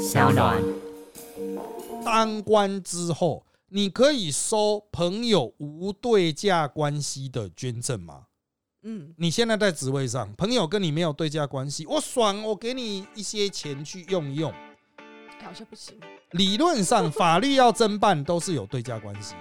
小暖。当官之后，你可以收朋友无对价关系的捐赠吗？嗯，你现在在职位上，朋友跟你没有对价关系，我爽，我给你一些钱去用一用。哎好像不行。理论上，法律要侦办都是有对价关系。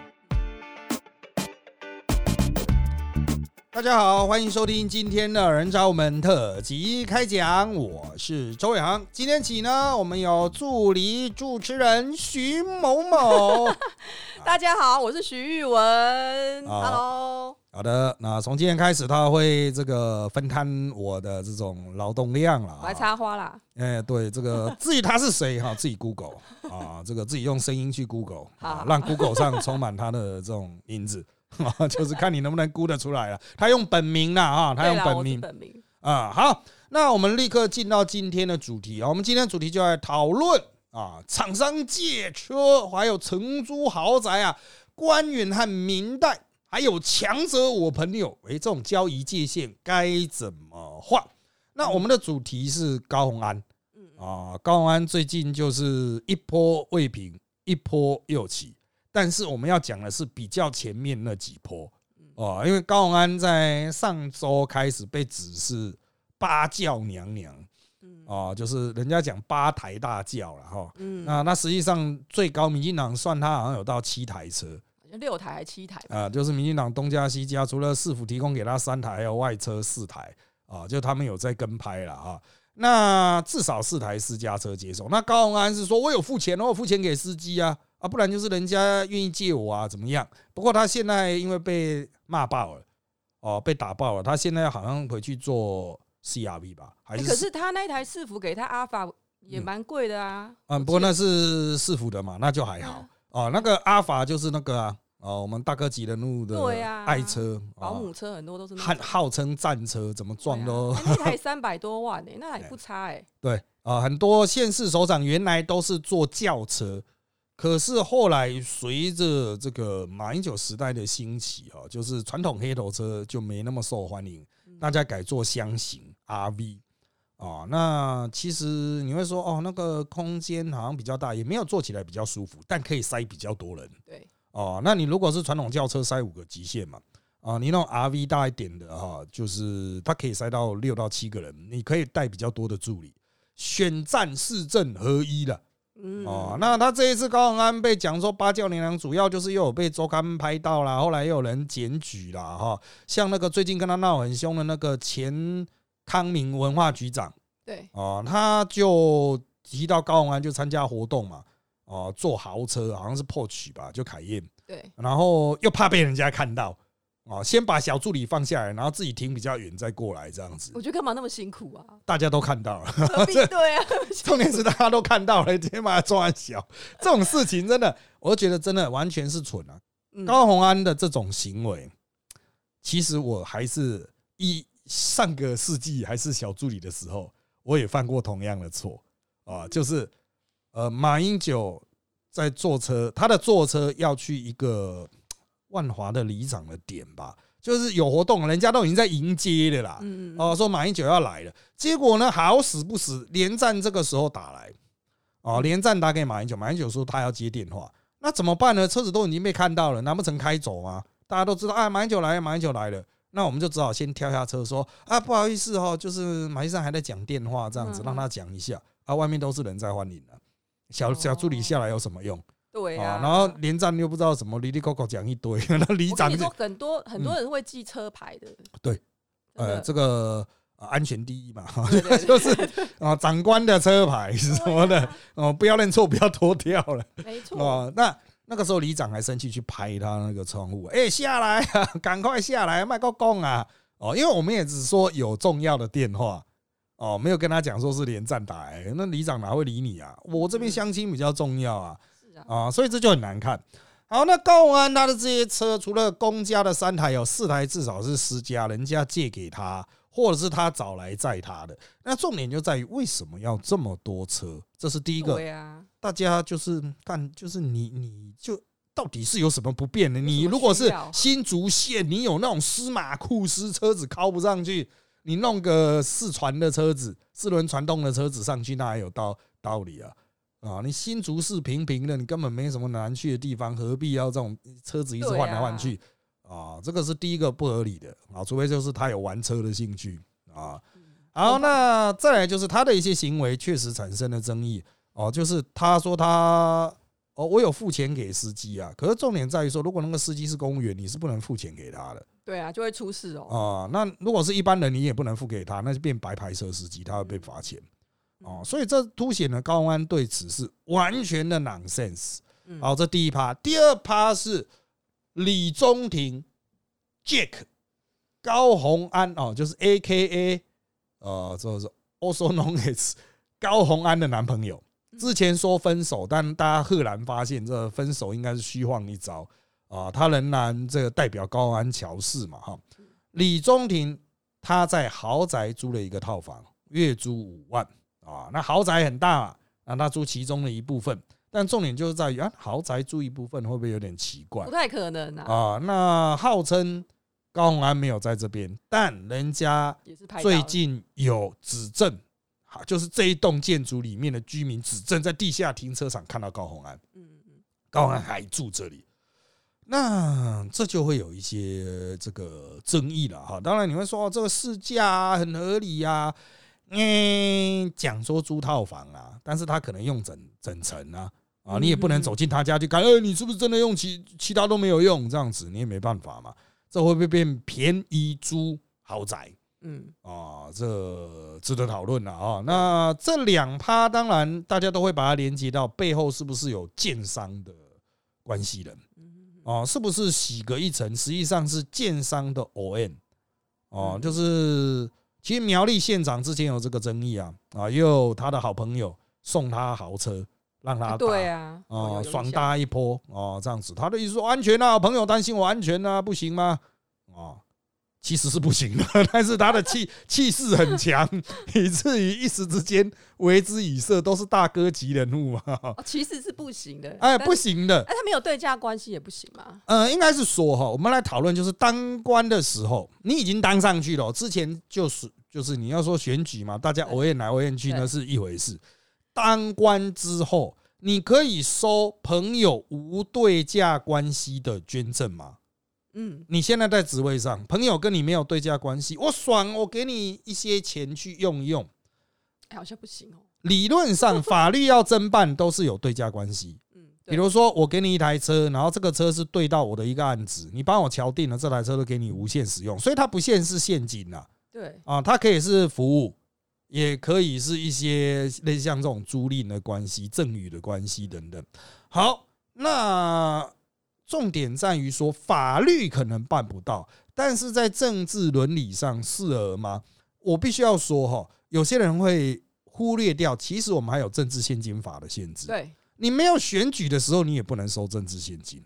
大家好，欢迎收听今天的人找我们特辑开讲，我是周伟航。今天起呢，我们有助理主持人徐某某。大家好，我是徐玉文。好 Hello，好的，那从今天开始，他会这个分摊我的这种劳动量了。我来插花啦。哎，对，这个至于他是谁 哈，自己 Google 啊，这个自己用声音去 Google 啊，让 Google 上充满他的这种名字啊，就是看你能不能估得出来了。他用本名啦啊，他用本名本名。啊。好，那我们立刻进到今天的主题啊，我们今天主题就来讨论啊，厂商借车，还有承租豪宅啊，官员和民代，还有强者我朋友，诶，这种交易界限该怎么画？那我们的主题是高洪安。嗯，啊，高洪安最近就是一波未平，一波又起，但是我们要讲的是比较前面那几波哦，因为高鸿安在上周开始被指是八教娘娘嗯哦，就是人家讲八台大教了哈。嗯，那那实际上最高民进党算他好像有到七台车六台还七台吧。啊，就是民进党东家西家，除了市府提供给他三台，还有外车四台啊，就他们有在跟拍了啊。那至少四台私家车接送。那高鸿安是说，我有付钱哦，我付钱给司机啊，啊，不然就是人家愿意借我啊，怎么样？不过他现在因为被骂爆了，哦，被打爆了，他现在好像回去做 CRV 吧，还是？哎可是他那台伺服给他阿法也蛮贵的啊。嗯，不过那是伺服的嘛，那就还好哦。那个阿法就是那个啊，哦，我们大哥级人物的对啊爱车，哦保姆车很多都是那号号称战车，怎么撞都那台 三百多万呢，那还不差哎。对啊，很多县市首长原来都是坐轿车，可是后来随着这个马英九时代的兴起啊，就是传统黑头车就没那么受欢迎，大家改做箱型 RV 啊。那其实你会说哦，那个空间好像比较大，也没有坐起来比较舒服，但可以塞比较多人对，哦。那你如果是传统轿车，塞五个极限嘛。啊，你那种 RV 大一点的哈，就是它可以塞到六到七个人，你可以带比较多的助理，选战市政合一了嗯哦。那他这一次高鸿安被讲说八教娘娘，主要就是又有被周刊拍到啦，后来又有人检举啦哈。像那个最近跟他闹很凶的那个前康明文化局长对，哦，他就提到高鸿安就参加活动嘛，哦，坐豪车好像是 Porsche 吧，就凯宴，对，然后又怕被人家看到。哦，先把小助理放下来，然后自己停比较远，再过来这样子我，觉得干嘛那么辛苦啊？大家都看到了。何必对啊？重点是大家都看到了，直接把它抓小，这种事情真的，我觉得真的完全是蠢啊！嗯高鸿安的这种行为，其实我还是一上个世纪还是小助理的时候，我也犯过同样的错啊，就是呃，马英九在坐车，他的坐车要去一个万华的里长的点吧，就是有活动，人家都已经在迎接了啦，哦，说马英九要来了，结果呢，好死不死，连战这个时候打来，哦，连战打给马英九，马英九说他要接电话，那怎么办呢？车子都已经被看到了，难不成开走吗？大家都知道啊，马英九来了，马英九来了，那我们就只好先跳下车说啊，不好意思哦，就是马先生还在讲电话，这样子嗯让他讲一下。啊，外面都是人在欢迎的，小小助理下来有什么用？啊？对啊。然后连战又不知道什么，哩哩扣扣讲一堆，那里长就很多很多人会记车牌的。对真呃，这个呃安全第一嘛，就是啊，长官的车牌是什么的哦，不要认错，不要脱掉了没错。哦。那那个时候里长还生气去拍他那个窗户，哎，下来啊，赶快下来，麦克公啊！哦，因为我们也只说有重要的电话哦，没有跟他讲说是连战打来，那里长哪会理你啊？我这边相亲比较重要啊。是啊，啊，所以这就很难看。好，那高鸿安他的这些车，除了公家的三台，有四台至少是私家，人家借给他，或者是他找来载他的。那重点就在于为什么要这么多车？这是第一个，对啊，大家就是看，就是你你就到底是有什么不便的？你如果是新竹县，你有那种司马库斯车子靠不上去，你弄个四传的车子、四轮传动的车子上去，那还有道道理啊。啊，你新竹市平平的，你根本没什么难去的地方，何必要这种车子一直换来换去啊？这个是第一个不合理的啊，除非就是他有玩车的兴趣啊。好，那再来就是他的一些行为确实产生了争议哦，就是他说他哦，我有付钱给司机啊，可是重点在于说，如果那个司机是公务员，你是不能付钱给他的。对啊，就会出事哦。啊，那如果是一般人，你也不能付给他，那就变白牌车司机，他会被罚钱。哦，所以这凸显了高安对此是完全的 nonsense。好，这第一趴，第二趴是李宗廷 Jack 高洪安哦，就是 A K A 呃，这是 also known as 高洪安的男朋友。之前说分手，但大家赫然发现这分手应该是虚晃一招。啊，他仍然这个代表高安乔氏嘛，哈。李宗廷他在豪宅租了一个套房，月租五万啊，那豪宅很大，啊，他住其中的一部分，但重点就是在于啊，豪宅住一部分会不会有点奇怪？不太可能啊。啊，那号称高宏安没有在这边，但人家最近有指证，好，就是这一栋建筑里面的居民指证在地下停车场看到高宏安，嗯嗯，高宏安还住这里。那这就会有一些这个争议了哈。当然你会说这个市价很合理呀，嗯，讲说租套房啊，但是他可能用整整层啊，啊，你也不能走进他家去看，哎，你是不是真的用其其他都没有用这样子，你也没办法嘛。这会不会变便宜租豪宅？嗯，啊，这值得讨论了啊。那这两趴当然大家都会把它连接到背后是不是有建商的关系人？哦，是不是洗隔一层？实际上是建商的 O N 哦，就是其实苗栗县长之前有这个争议啊啊，又他的好朋友送他豪车让他对啊啊爽搭一波哦，这样子，他的意思说安全啊，朋友担心我安全啊，不行吗？啊。其实是不行的，但是他的气 气势很强，以至于一时之间为之以色，都是大哥级人物嘛。其实是不行的，哎，不行的，哎，他没有对价关系也不行吗？呃，应该是说哈，我们来讨论，就是当官的时候，你已经当上去了，之前就是就是你要说选举嘛，大家偶雁来偶雁去那是一回事。当官之后，你可以收朋友无对价关系的捐赠吗？嗯，你现在在职位上，朋友跟你没有对价关系，我爽，我给你一些钱去用用，哎好像不行哦。理论上，法律要侦办都是有对价关系。嗯，比如说我给你一台车，然后这个车是对到我的一个案子，你帮我敲定了，这台车都给你无限使用，所以它不限是现金呐。对啊，它可以是服务，也可以是一些类似像这种租赁的关系、赠与的关系等等。好，那。重点在于说，法律可能办不到，但是在政治伦理上适合吗？我必须要说哈，有些人会忽略掉，其实我们还有政治现金法的限制。对，你没有选举的时候，你也不能收政治现金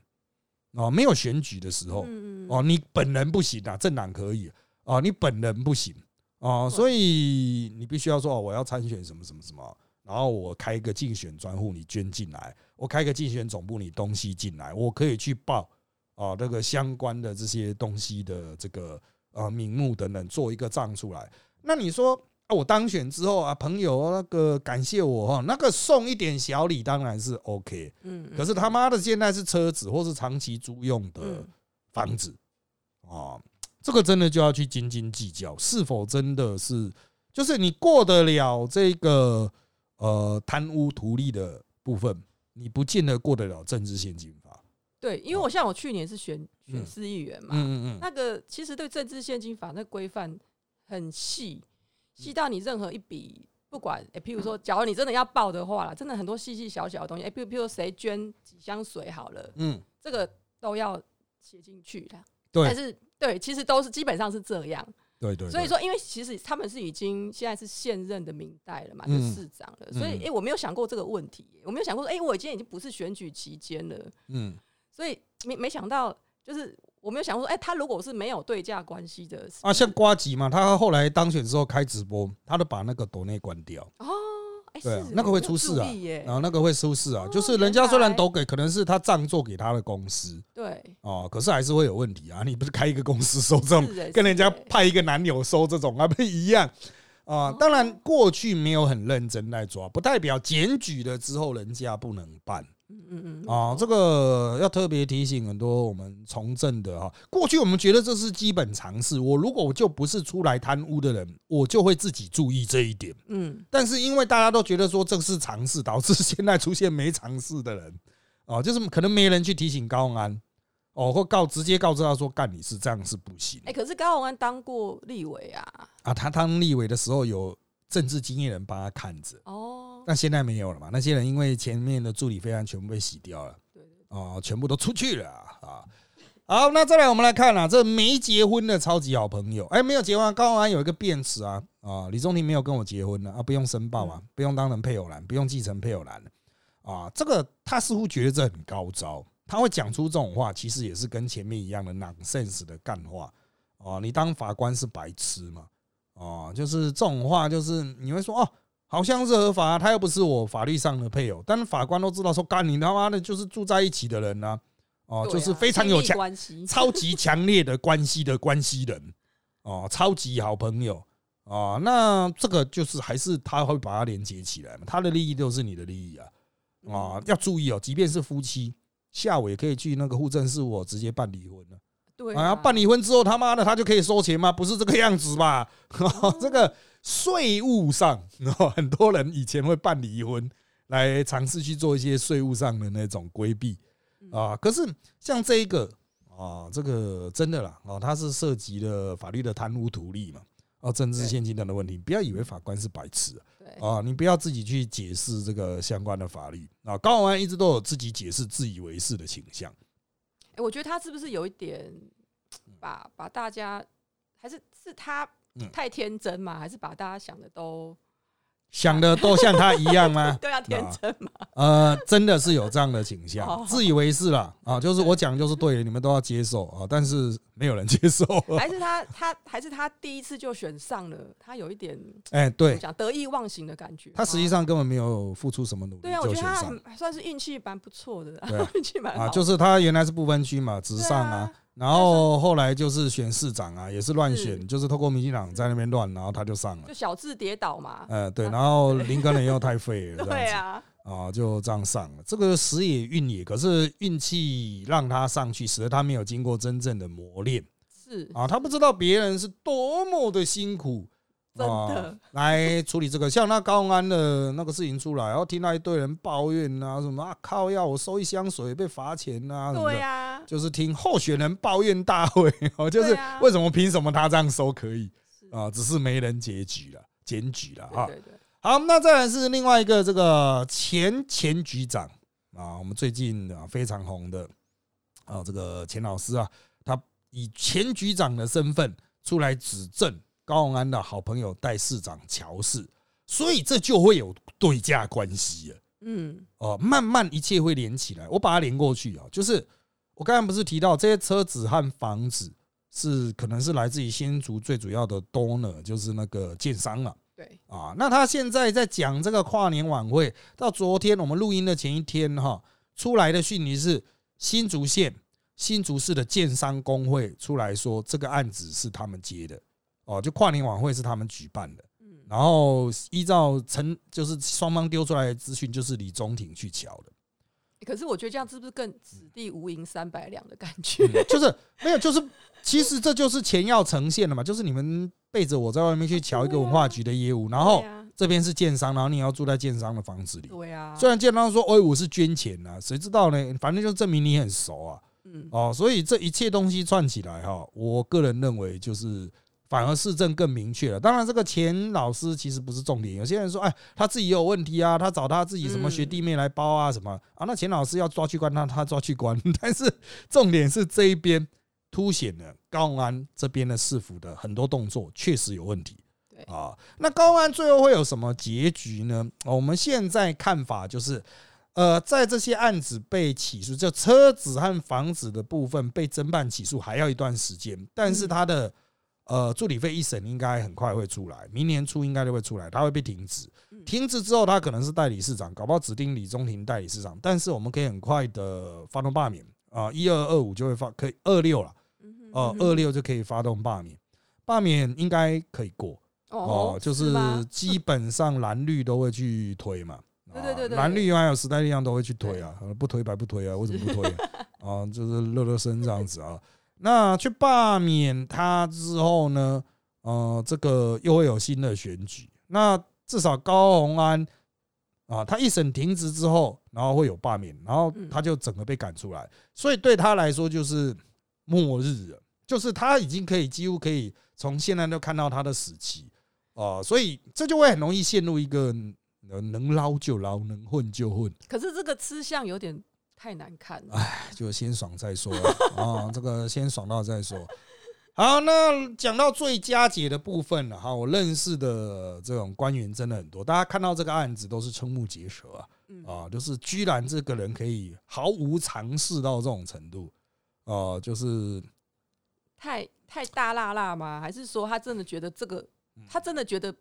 哦。没有选举的时候，哦，你本人不行啊，政党可以啊，你本人不行啊，所以你必须要说，我要参选什么什么什么。然后我开一个竞选专户，你捐进来；我开个竞选总部，你东西进来，我可以去报啊，那个相关的这些东西的这个呃名目等等，做一个账出来。那你说啊，我当选之后啊，朋友那个感谢我哈，那个送一点小礼当然是 OK。嗯。可是他妈的，现在是车子或是长期租用的房子啊，这个真的就要去斤斤计较，是否真的是就是你过得了这个。呃，贪污图利的部分，你不见得过得了政治现金法。对，因为我像我去年是选选市议员嘛，嗯嗯嗯，那个其实对政治现金法那规范很细，细到你任何一笔，不管诶，譬如说，假如你真的要报的话，真的很多细细小小的东西，诶，譬如譬如谁捐几箱水好了，嗯，这个都要写进去的。对，但是对，其实都是基本上是这样。对对，所以说，因为其实他们是已经现在是现任的明代了嘛，就市长了，所以哎，我没有想过这个问题，我没有想过说，哎，我今天已经不是选举期间了，嗯，所以没没想到，就是我没有想过说，哎，他如果是没有对价关系的啊，像瓜吉嘛，他后来当选之后开直播，他都把那个抖内关掉哦。对啊，那个会出事啊，然后那个会出事啊，就是人家虽然都给，可能是他账做给他的公司，对，哦，可是还是会有问题啊。你不是开一个公司收这种，跟人家派一个男友收这种，还不一样啊。当然，过去没有很认真来抓，不代表检举了之后人家不能办。嗯嗯嗯。啊，这个要特别提醒很多我们从政的哈，过去我们觉得这是基本常识。我如果我就不是出来贪污的人，我就会自己注意这一点。嗯。但是因为大家都觉得说这是常识，导致现在出现没常识的人。哦，就是可能没人去提醒高安。哦，或告直接告知他说干你是这样是不行。哎，可是高鸿安当过立委啊。啊，他当立委的时候有政治经验人帮他看着。哦。但现在没有了嘛？那些人因为前面的助理费案全部被洗掉了。对。哦，全部都出去了啊。好，那再来我们来看啊，这没结婚的超级好朋友。哎，没有结婚，高鸿安有一个辩词啊啊，李宗廷没有跟我结婚呢啊，不用申报啊，不用当成配偶栏，不用继承配偶栏啊。这个他似乎觉得这很高招。他会讲出这种话，其实也是跟前面一样的 nonsense 的干话哦。你当法官是白痴嘛？哦，就是这种话，就是你会说哦，好像是合法，他又不是我法律上的配偶。但是法官都知道说，干你他妈的，就是住在一起的人呢。哦，就是非常有强、超级强烈的关系的关系人哦，超级好朋友哦。那这个就是还是他会把它连接起来嘛？他的利益就是你的利益啊啊！要注意哦，即便是夫妻。下午也可以去那个户政事务直接办离婚了。对啊，办离婚之后他妈的他就可以收钱吗？不是这个样子吧？这个税务上，很多人以前会办离婚来尝试去做一些税务上的那种规避啊。可是像这一个啊，这个真的啦啊，它是涉及了法律的贪污图利嘛，啊，政治现金等的问题。不要以为法官是白痴啊。啊，你不要自己去解释这个相关的法律啊！高永安一直都有自己解释、自以为是的倾向。哎，我觉得他是不是有一点把把大家，还是是他太天真嘛？还是把大家想的都？想的都像他一样吗？对啊，天真嘛。呃，真的是有这样的倾向，自以为是了啊！就是我讲就是对的，你们都要接受啊！但是没有人接受。还是他他还是他第一次就选上了，他有一点哎，对，讲得意忘形的感觉。他实际上根本没有付出什么努力，对啊，我觉得他算是运气蛮不错的，运气蛮啊，就是他原来是不分区嘛，直上啊。然后后来就是选市长啊，也是乱选，就是透过民进党在那边乱，然后他就上了，就小字跌倒嘛。呃，对，然后林根人又太废了，对啊，啊，就这样上了。这个时也运也，可是运气让他上去，使得他没有经过真正的磨练。是啊，他不知道别人是多么的辛苦。真的来处理这个，像那高安的那个事情出来，然后听到一堆人抱怨啊，什么啊靠，要我收一箱水被罚钱啊，对呀，就是听候选人抱怨大会，哦，就是为什么凭什么他这样收可以啊？只是没人检举了，检举了啊。好，那再来是另外一个这个前前局长啊，我们最近啊非常红的啊，这个钱老师啊，他以前局长的身份出来指证。高鸿安的好朋友代市长乔氏，所以这就会有对价关系了。嗯，哦，慢慢一切会连起来。我把它连过去啊，就是我刚才不是提到这些车子和房子是可能是来自于新竹最主要的 donor，就是那个建商了。对啊，那他现在在讲这个跨年晚会，到昨天我们录音的前一天哈，出来的讯息是新竹县新竹市的建商工会出来说，这个案子是他们接的。哦，就跨年晚会是他们举办的，然后依照成就是双方丢出来的资讯，就是李宗廷去瞧的。可是我觉得这样是不是更子弟无银三百两的感觉？就是没有，就是其实这就是钱要呈现的嘛，就是你们背着我在外面去瞧一个文化局的业务，然后这边是建商，然后你要住在建商的房子里。对啊，虽然建商说，哎，我是捐钱呐，谁知道呢？反正就证明你很熟啊。嗯，哦，所以这一切东西串起来哈，我个人认为就是。反而市政更明确了。当然，这个钱老师其实不是重点。有些人说，哎，他自己有问题啊，他找他自己什么学弟妹来包啊，什么啊？那钱老师要抓去关，他他抓去关。但是重点是这一边凸显了高安这边的市府的很多动作确实有问题。对啊，那高安最后会有什么结局呢？我们现在看法就是，呃，在这些案子被起诉，就车子和房子的部分被侦办起诉，还要一段时间。但是他的呃，助理费一审应该很快会出来，明年初应该就会出来，他会被停止。停止之后，他可能是代理市长，搞不好指定李宗廷代理市长。但是我们可以很快的发动罢免啊，一二二五就会发，可以二六了，哦，二六就可以发动罢免，罢免应该可以过哦，就是基本上蓝绿都会去推嘛。对对对对，蓝绿还有时代力量都会去推啊，不推白不推啊，为什么不推啊？就是热热身这样子啊。那去罢免他之后呢？呃，这个又会有新的选举。那至少高鸿安啊，他一审停职之后，然后会有罢免，然后他就整个被赶出来。所以对他来说就是末日了，就是他已经可以几乎可以从现在就看到他的死期啊。所以这就会很容易陷入一个。能能捞就捞，能混就混。可是这个吃相有点太难看了。哎，就先爽再说啊，这个先爽到再说。好，那讲到最佳解的部分了哈。我认识的这种官员真的很多，大家看到这个案子都是瞠目结舌啊。啊，就是居然这个人可以毫无尝试到这种程度，啊，就是太太大辣辣吗？还是说他真的觉得这个，他真的觉得？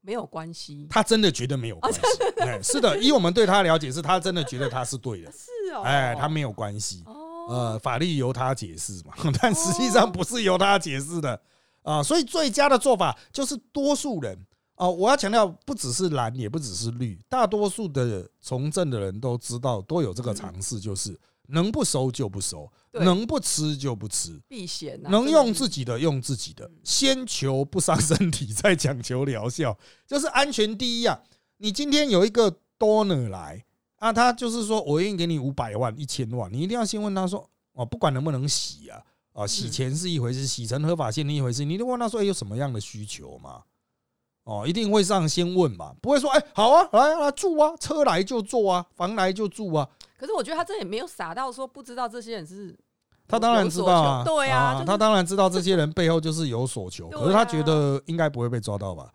没有关系，他真的觉得没有关系。哎，是的，以我们对他了解，是他真的觉得他是对的。是哦，哎，他没有关系。哦，呃，法律由他解释嘛，但实际上不是由他解释的啊。所以最佳的做法就是多数人啊，我要强调，不只是蓝，也不只是绿，大多数的从政的人都知道，都有这个尝试，就是能不收就不收。能不吃就不吃，避嫌。能用自己的用自己的，先求不伤身体，再讲求疗效，就是安全第一啊！你今天有一个 donor 来啊，他就是说我愿意给你五百万、一千万，你一定要先问他说哦，不管能不能洗啊，啊，洗钱是一回事，洗成合法性另一回事，你一定问他说，哎，有什么样的需求嘛？哦，一定会上先问嘛，不会说哎，好啊，来来住啊，车来就坐啊，房来就住啊。可是我觉得他这也没有傻到说不知道这些人是。他当然知道啊，对啊，他当然知道这些人背后就是有所求，可是他觉得应该不会被抓到吧，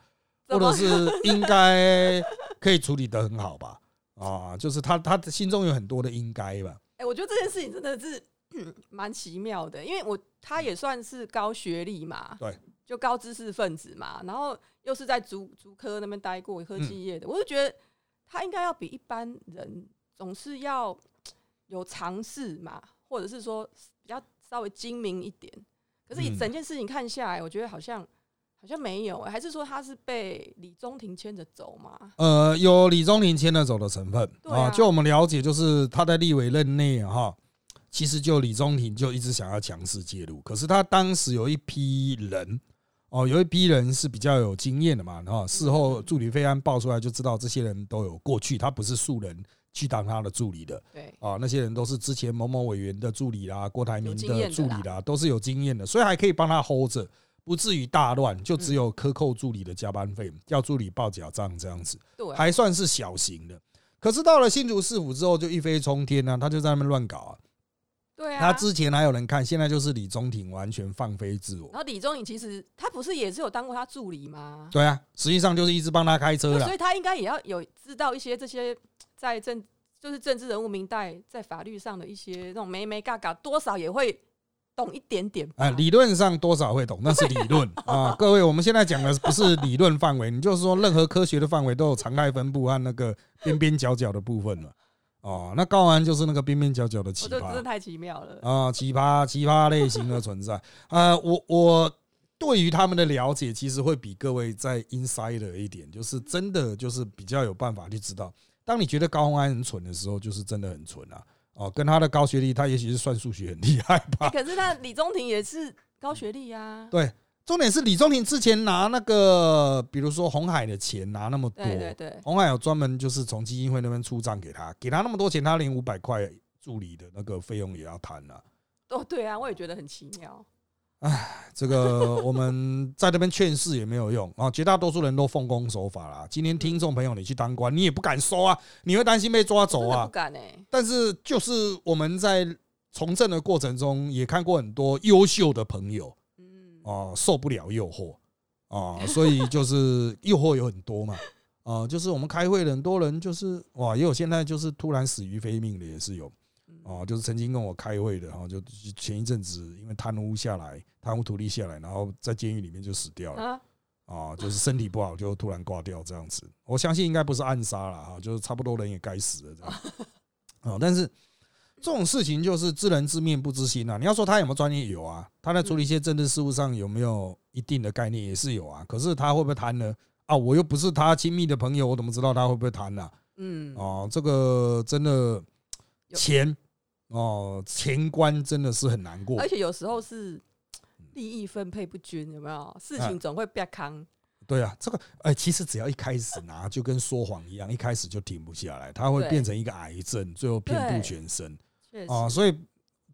或者是 应该可以处理的很好吧？啊，就是他他心中有很多的应该吧？哎，我觉得这件事情真的是 蛮奇妙的，因为我他也算是高学历嘛，对，就高知识分子嘛，然后又是在竹竹科那边待过科技业的，我就觉得他应该要比一般人总是要有尝试嘛，或者是说。比较稍微精明一点，可是以整件事情看下来，我觉得好像好像没有，还是说他是被李宗廷牵着走嘛？呃，有李宗廷牵着走的成分啊。就我们了解，就是他在立委任内哈，其实就李宗廷就一直想要强势介入，可是他当时有一批人哦，有一批人是比较有经验的嘛，然后事后助理费案爆出来就知道，这些人都有过去，他不是素人。去当他的助理的，对啊，那些人都是之前某某委员的助理啦，郭台铭的助理啦，都是有经验的，所以还可以帮他 hold 着，不至于大乱。就只有克扣助理的加班费，叫助理报假账这样子，对，还算是小型的。可是到了新竹市府之后，就一飞冲天啊，他就在那边乱搞啊。对啊，他之前还有人看，现在就是李宗廷完全放飞自我。然后李宗廷其实他不是也是有当过他助理吗？对啊，实际上就是一直帮他开车了，所以他应该也要有知道一些这些。在政就是政治人物明代在法律上的一些那种没没嘎嘎，多少也会懂一点点。哎，理论上多少会懂，那是理论啊。各位，我们现在讲的不是理论范围，你就是说任何科学的范围都有常态分布和那个边边角角的部分了。哦，那高安就是那个边边角角的奇葩，真的太奇妙了啊！奇葩奇葩类型的存在啊，我我对于他们的了解，其实会比各位在 insider 一点，就是真的就是比较有办法去知道。当你觉得高鸿安很蠢的时候，就是真的很蠢啊！哦，跟他的高学历，他也许是算数学很厉害吧。可是他李宗廷也是高学历啊。对，重点是李宗廷之前拿那个，比如说红海的钱拿那么多，对对对，红海有专门就是从基金会那边出账给他，给他那么多钱，他连五百块助理的那个费用也要谈了。哦，对啊，我也觉得很奇妙。唉，这个我们在这边劝世也没有用啊！绝大多数人都奉公守法啦。今天听众朋友，你去当官，你也不敢收啊，你会担心被抓走啊。不敢哎。但是就是我们在从政的过程中，也看过很多优秀的朋友，嗯，啊，受不了诱惑啊，所以就是 诱惑有很多嘛，啊，就是我们开会的很多人，就是哇，也有现在就是突然死于非命的也是有。哦，就是曾经跟我开会的，然后就前一阵子因为贪污下来，贪污土地下来，然后在监狱里面就死掉了。啊，就是身体不好就突然挂掉这样子。我相信应该不是暗杀了哈，就是差不多人也该死了这样。啊，但是这种事情就是知人知面不知心啊。你要说他有没有专业，有啊。他在处理一些政治事务上有没有一定的概念，也是有啊。可是他会不会谈呢？啊，我又不是他亲密的朋友，我怎么知道他会不会谈呢？嗯，哦，这个真的钱哦，钱关真的是很难过。而且有时候是利益分配不均，有没有？事情总会变康。对啊，这个哎，其实只要一开始拿，就跟说谎一样，一开始就停不下来，它会变成一个癌症，最后遍布全身。啊，所以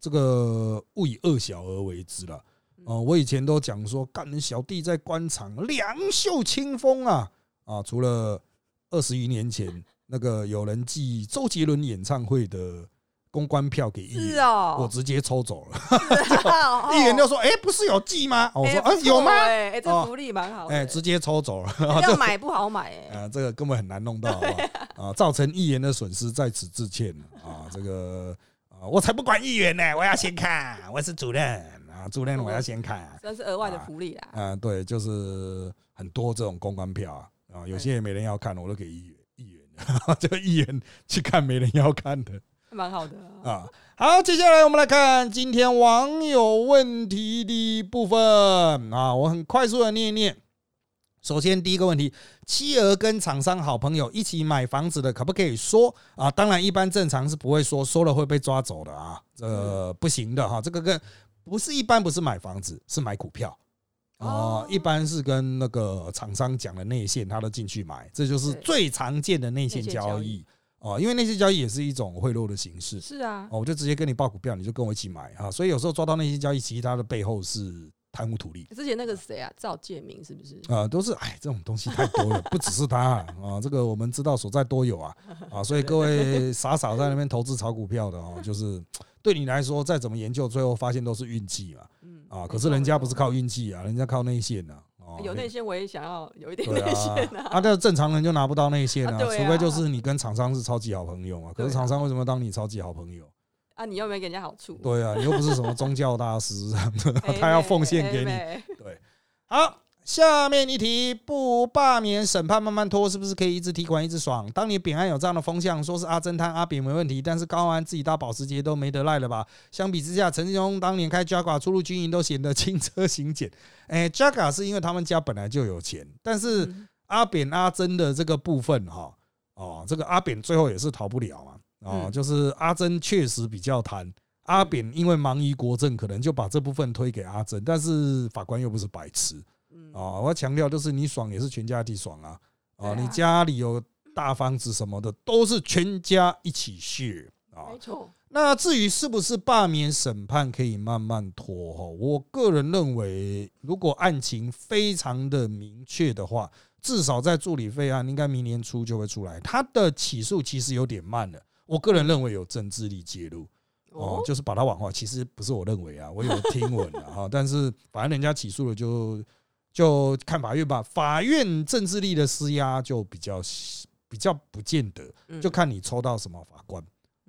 这个勿以恶小而为之了。哦，我以前都讲说，干小弟在官场两袖清风啊啊！除了二十余年前那个有人寄周杰伦演唱会的。公关票给议员，我直接抽走了。议员就说：“哎，不是有寄吗？”我说：“啊，有吗？哎，这福利蛮好。”哎，直接抽走了。要买不好买哎。啊，这个根本很难弄到，啊，造成议员的损失，在此致歉啊，这个啊，我才不管议员呢，我要先看，我是主任啊，主任我要先看。这是额外的福利啦。啊，对，就是很多这种公关票啊，啊，有些也没人要看，我都给议员，议员 就议员去看没人要看的。蛮好的啊，好，接下来我们来看今天网友问题的部分啊，我很快速的念一念。首先第一个问题，妻儿跟厂商好朋友一起买房子的，可不可以说啊？当然，一般正常是不会说，说了会被抓走的啊，这不行的哈。这个跟不是一般不是买房子，是买股票哦，一般是跟那个厂商讲的内线，他都进去买，这就是最常见的内线交易。哦，因为那些交易也是一种贿赂的形式。是啊，哦，我就直接跟你报股票，你就跟我一起买啊。所以有时候抓到那些交易，其实它的背后是贪污土利。之前那个谁啊，赵建明是不是？啊，都是哎，这种东西太多了，不只是他啊。这个我们知道所在多有啊啊，所以各位傻傻在那边投资炒股票的哦，就是对你来说再怎么研究，最后发现都是运气嘛。嗯啊，可是人家不是靠运气啊，人家靠内线啊。有内线，我也想要有一点内线啊。啊，但正常人就拿不到内线啊，除非就是你跟厂商是超级好朋友嘛。可是厂商为什么当你超级好朋友？啊，你又没给人家好处。对啊，你又不是什么宗教大师，他要奉献给你。对，好。下面一题，不罢免审判慢慢拖，是不是可以一直提款一直爽？当年扁案有这样的风向，说是阿侦探阿扁没问题，但是高安自己搭保时捷都没得赖了吧？相比之下，陈志忠当年开 Jaguar 出入军营都显得 轻车行简。哎，Jaguar 是因为他们家本来就有钱，但是阿扁阿珍的这个部分哈，哦，这个阿扁最后也是逃不了嘛。哦，就是阿珍确实比较贪，阿扁因为忙于国政，可能就把这部分推给阿珍，但是法官又不是白痴。啊，我要强调，就是你爽也是全家一起爽啊！啊，你家里有大房子什么的，都是全家一起血啊。没错。那至于是不是罢免审判可以慢慢拖哈，我个人认为，如果案情非常的明确的话，至少在助理费案应该明年初就会出来。他的起诉其实有点慢了，我个人认为有政治力介入哦，就是把它往化。其实不是我认为啊，我有听闻的哈，但是反正人家起诉了就。就看法院吧，法院政治力的施压就比较比较不见得，就看你抽到什么法官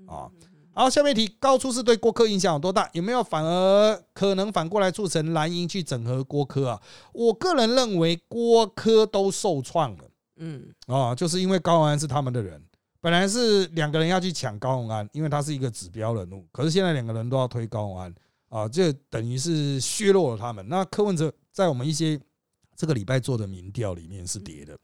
啊。好，下面题，高出是对郭科影响有多大？有没有反而可能反过来促成蓝营去整合郭科啊？我个人认为郭科都受创了，嗯，啊，就是因为高安是他们的人，本来是两个人要去抢高鸿安，因为他是一个指标人物，可是现在两个人都要推高鸿安啊，这等于是削弱了他们。那柯文哲在我们一些。这个礼拜做的民调里面是跌的，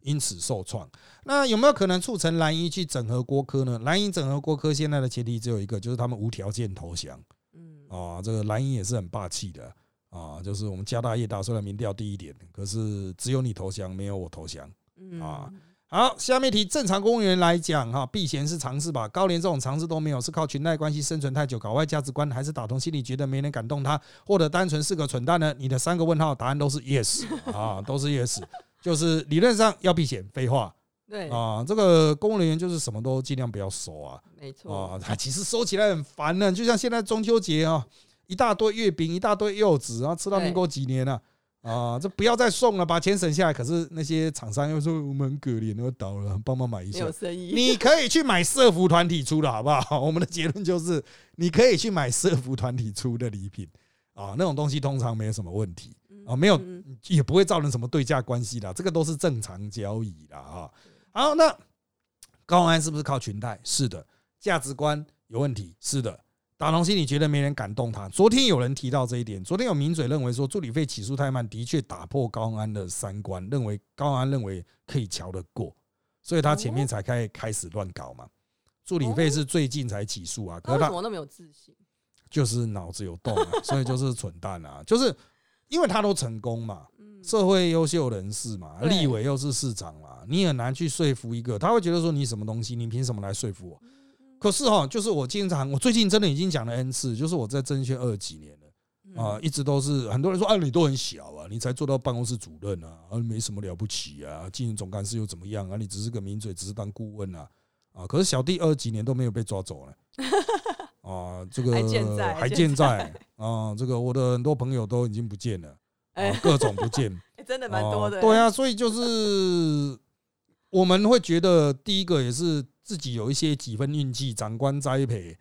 因此受创。那有没有可能促成蓝营去整合郭科呢？蓝营整合郭科，现在的前提只有一个，就是他们无条件投降。嗯，啊，这个蓝营也是很霸气的啊，就是我们家大业大，虽然民调低一点，可是只有你投降，没有我投降。啊。好，下面题，正常公务员来讲，哈，避嫌是常事吧？高连这种常事都没有，是靠裙带关系生存太久，搞坏价值观，还是打通心里觉得没人敢动他，或者单纯是个蠢蛋呢？你的三个问号答案都是 yes 啊，都是 yes，就是理论上要避嫌，废话。对啊，这个公务人员就是什么都尽量不要收啊。没错啊，其实收起来很烦呢，就像现在中秋节啊，一大堆月饼，一大堆柚子，然后吃到民国几年了。啊，这不要再送了，把钱省下来。可是那些厂商又说我们很可怜，都倒了，帮忙买一下。有生意，你可以去买社服团体出的，好不好？我们的结论就是，你可以去买社服团体出的礼品啊，那种东西通常没有什么问题啊，没有也不会造成什么对价关系的，这个都是正常交易的啊。好，那高安是不是靠裙带？是的，价值观有问题。是的，打从心你觉得没人敢动他。昨天有人提到这一点，昨天有名嘴认为说助理费起诉太慢，的确打破高安的三观，认为高安认为可以瞧得过，所以他前面才开开始乱搞嘛。助理费是最近才起诉啊，可是他怎么那么有自信？就是脑子有洞啊，所以就是蠢蛋啊！就是因为他都成功嘛，社会优秀人士嘛，立委又是市长嘛，你很难去说服一个，他会觉得说你什么东西，你凭什么来说服我？可是哈，就是我经常，我最近真的已经讲了 n 次，就是我在政宣二几年了啊，一直都是很多人说啊，你都很小啊，你才做到办公室主任啊，啊，没什么了不起啊，进行总干事又怎么样啊？你只是个名嘴，只是当顾问啊，啊，可是小弟二几年都没有被抓走了。啊，这个还健在啊，这个我的很多朋友都已经不见了，啊，各种不见，真的蛮多的。对啊，所以就是我们会觉得，第一个也是自己有一些几分运气，长官栽培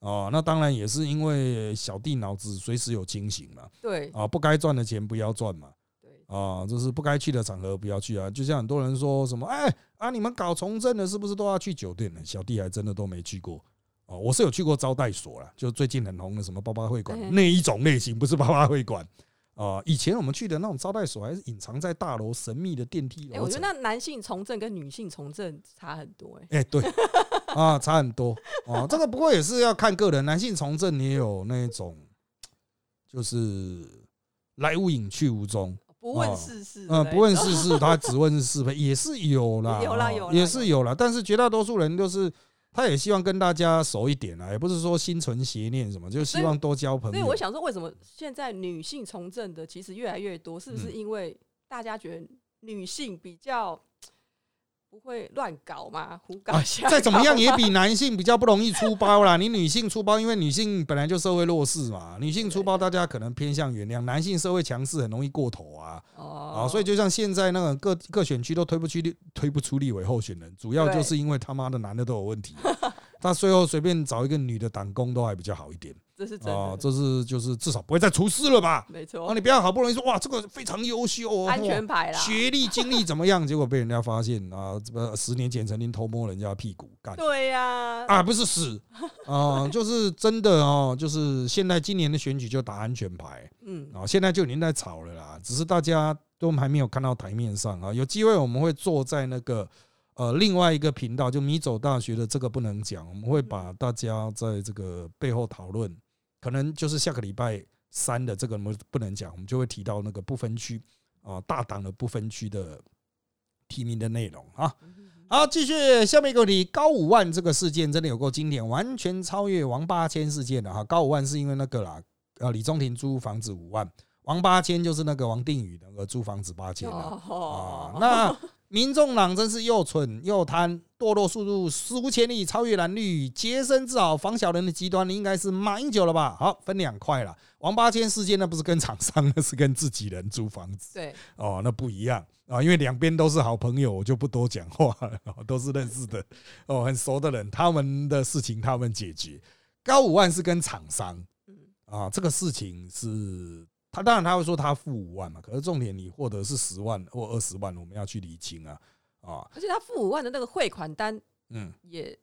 啊，那当然也是因为小弟脑子随时有清醒嘛。对啊，不该赚的钱不要赚嘛。对啊，就是不该去的场合不要去啊。就像很多人说什么，哎啊，你们搞从政的，是不是都要去酒店呢？小弟还真的都没去过。哦，我是有去过招待所啦，就最近很红的什么八八会馆那一种类型，不是八八会馆啊。以前我们去的那种招待所，还是隐藏在大楼神秘的电梯哎，我觉得那男性从政跟女性从政差很多哎。哎，对啊，差很多啊。这个不过也是要看个人，男性从政也有那种，就是来无影去无踪，不问世事，嗯，不问世事，他只问是非，也是有啦，有啦有，也是有啦。但是绝大多数人都是。他也希望跟大家熟一点啊，也不是说心存邪念什么，就希望多交朋友。所以我想说，为什么现在女性从政的其实越来越多？是不是因为大家觉得女性比较？不会乱搞嘛？胡搞再怎么样也比男性比较不容易出包啦。你女性出包，因为女性本来就社会弱势嘛。女性出包，大家可能偏向原谅；男性社会强势，很容易过头啊。啊，所以就像现在那个各各选区都推不出立推不出立委候选人，主要就是因为他妈的男的都有问题。他最后随便找一个女的党工都还比较好一点。这是真的，这是就是至少不会再出事了吧？没错。啊，你不要好不容易说哇，这个非常优秀哦，安全牌啦，学历经历怎么样？结果被人家发现啊，这个十年前曾经偷摸人家屁股干。对呀，啊，不是死啊，就是真的哦，就是现在今年的选举就打安全牌，嗯，啊，现在就已经在吵了啦，只是大家都还没有看到台面上啊，有机会我们会坐在那个。呃，另外一个频道就米走大学的这个不能讲，我们会把大家在这个背后讨论，可能就是下个礼拜三的这个我们不能讲，我们就会提到那个不分区啊，大党的不分区的提名的内容啊。好，继续下面一个问题，高五万这个事件真的有够经典，完全超越王八千事件的哈。高五万是因为那个啦，呃，李宗廷租房子五万，王八千就是那个王定宇那个租房子八千啊。那。民众党真是又蠢又贪，堕落速度史无前例，超越蓝绿，洁身自好防小人的极端，应该是马英九了吧？好，分两块了。王八千事件那不是跟厂商，那是跟自己人租房子。对，哦，那不一样啊，因为两边都是好朋友，我就不多讲话了，都是认识的，哦，很熟的人，他们的事情他们解决。高五万是跟厂商，啊，这个事情是。他当然他会说他付五万嘛，可是重点你获得是十万或二十万，我们要去理清啊啊！而且他付五万的那个汇款单，嗯，也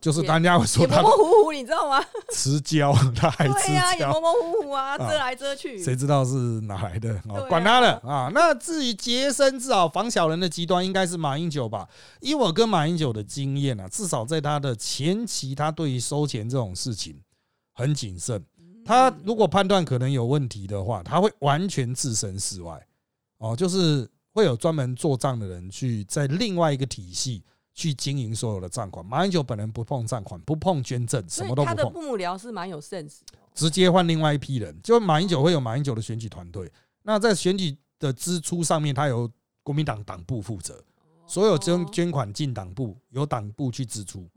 就是大家会说模模糊糊，你知道吗？迟交，他还迟交，也模模糊糊啊，遮来遮去，谁知道是哪来的？管他了啊！那至于洁身自好防小人的极端，应该是马英九吧？以我跟马英九的经验啊，至少在他的前期，他对于收钱这种事情很谨慎。他如果判断可能有问题的话，他会完全置身事外，哦，就是会有专门做账的人去在另外一个体系去经营所有的账款。马英九本人不碰账款，不碰捐赠，什么都不碰。他的幕僚是蛮有 sense，直接换另外一批人。就马英九会有马英九的选举团队，那在选举的支出上面，他由国民党党部负责，所有捐捐款进党部，由党部去支出。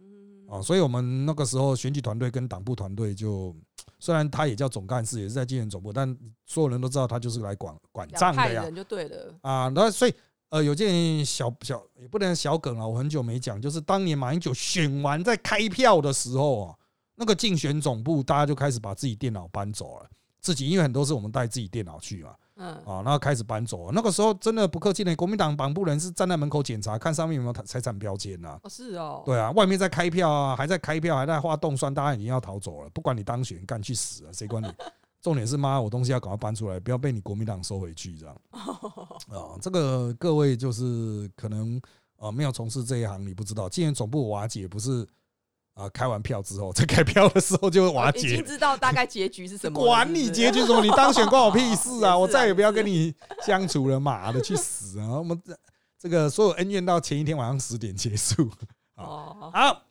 哦，所以我们那个时候选举团队跟党部团队就。虽然他也叫总干事，也是在竞选总部，但所有人都知道他就是来管管账的呀。就对了啊，那所以呃，有件小小也不能小梗啊，我很久没讲，就是当年马英九选完在开票的时候啊，那个竞选总部大家就开始把自己电脑搬走了，自己因为很多是我们带自己电脑去嘛，嗯，啊，然后开始搬走。那个时候真的不客气呢，国民党党部人是站在门口检查，看上面有没有财产标签呐。哦，是哦，对啊，外面在开票啊，还在开票，还在画动算，大家已经要逃走了。不管你当选，干去死啊，谁管你？重点是妈，我东西要赶快搬出来，不要被你国民党收回去，这样啊。这个各位就是可能啊没有从事这一行，你不知道，既然总部瓦解不是啊开完票之后，在开票的时候就瓦解，已经知道大概结局是什么。管你结局什么，你当选关我屁事啊！我再也不要跟你相处了，妈的，去死啊！我们这这个所有恩怨到前一天晚上十点结束。哦，好。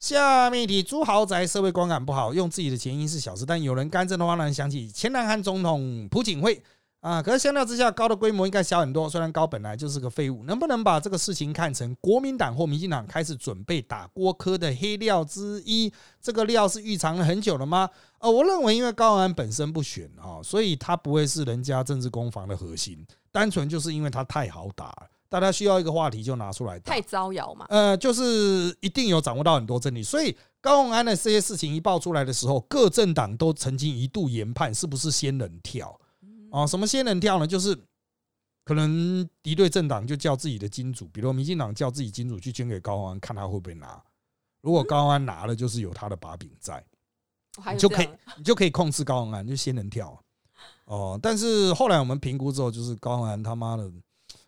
下面一题：租豪宅社会观感不好，用自己的钱因是小事，但有人干政的话，让人想起前南韩总统朴槿惠啊。可是相较之下，高的规模应该小很多。虽然高本来就是个废物，能不能把这个事情看成国民党或民进党开始准备打郭科的黑料之一？这个料是预藏了很久了吗？呃，我认为因为高安本身不选啊，所以他不会是人家政治攻防的核心，单纯就是因为他太好打了。大家需要一个话题就拿出来，太招摇嘛？呃，就是一定有掌握到很多真理，所以高鸿安的这些事情一爆出来的时候，各政党都曾经一度研判是不是仙人跳啊？什么仙人跳呢？就是可能敌对政党就叫自己的金主，比如民进党叫自己金主去捐给高鸿安，看他会不会拿。如果高鸿安拿了，就是有他的把柄在，你就可以你就可以控制高鸿安，就仙人跳哦。但是后来我们评估之后，就是高鸿安他妈的。